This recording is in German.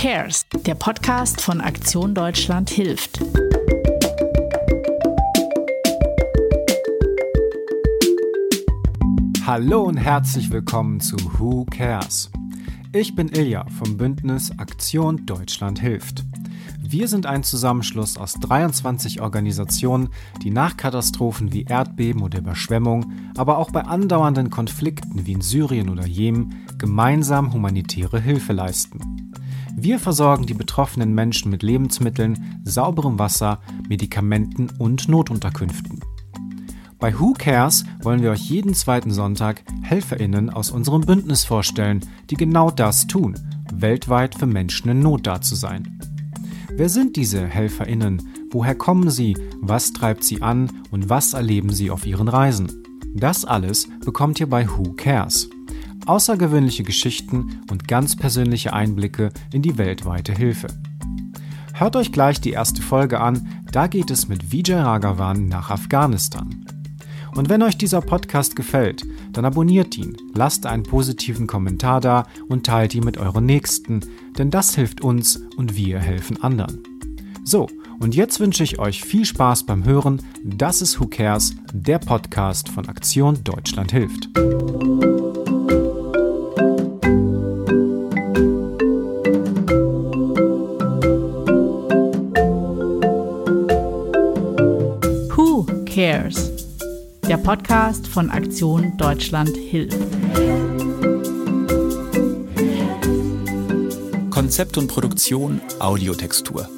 Cares? Der Podcast von Aktion Deutschland hilft. Hallo und herzlich willkommen zu Who Cares? Ich bin Ilja vom Bündnis Aktion Deutschland hilft. Wir sind ein Zusammenschluss aus 23 Organisationen, die nach Katastrophen wie Erdbeben oder Überschwemmung, aber auch bei andauernden Konflikten wie in Syrien oder Jemen gemeinsam humanitäre Hilfe leisten. Wir versorgen die betroffenen Menschen mit Lebensmitteln, sauberem Wasser, Medikamenten und Notunterkünften. Bei Who Cares wollen wir euch jeden zweiten Sonntag HelferInnen aus unserem Bündnis vorstellen, die genau das tun, weltweit für Menschen in Not da zu sein. Wer sind diese HelferInnen? Woher kommen sie? Was treibt sie an? Und was erleben sie auf ihren Reisen? Das alles bekommt ihr bei Who Cares. Außergewöhnliche Geschichten und ganz persönliche Einblicke in die weltweite Hilfe. Hört euch gleich die erste Folge an, da geht es mit Vijay Raghavan nach Afghanistan. Und wenn euch dieser Podcast gefällt, dann abonniert ihn, lasst einen positiven Kommentar da und teilt ihn mit euren Nächsten, denn das hilft uns und wir helfen anderen. So, und jetzt wünsche ich euch viel Spaß beim Hören. Das ist Who Cares, der Podcast von Aktion Deutschland hilft. Cares? Der Podcast von Aktion Deutschland hilft. Konzept und Produktion Audiotextur.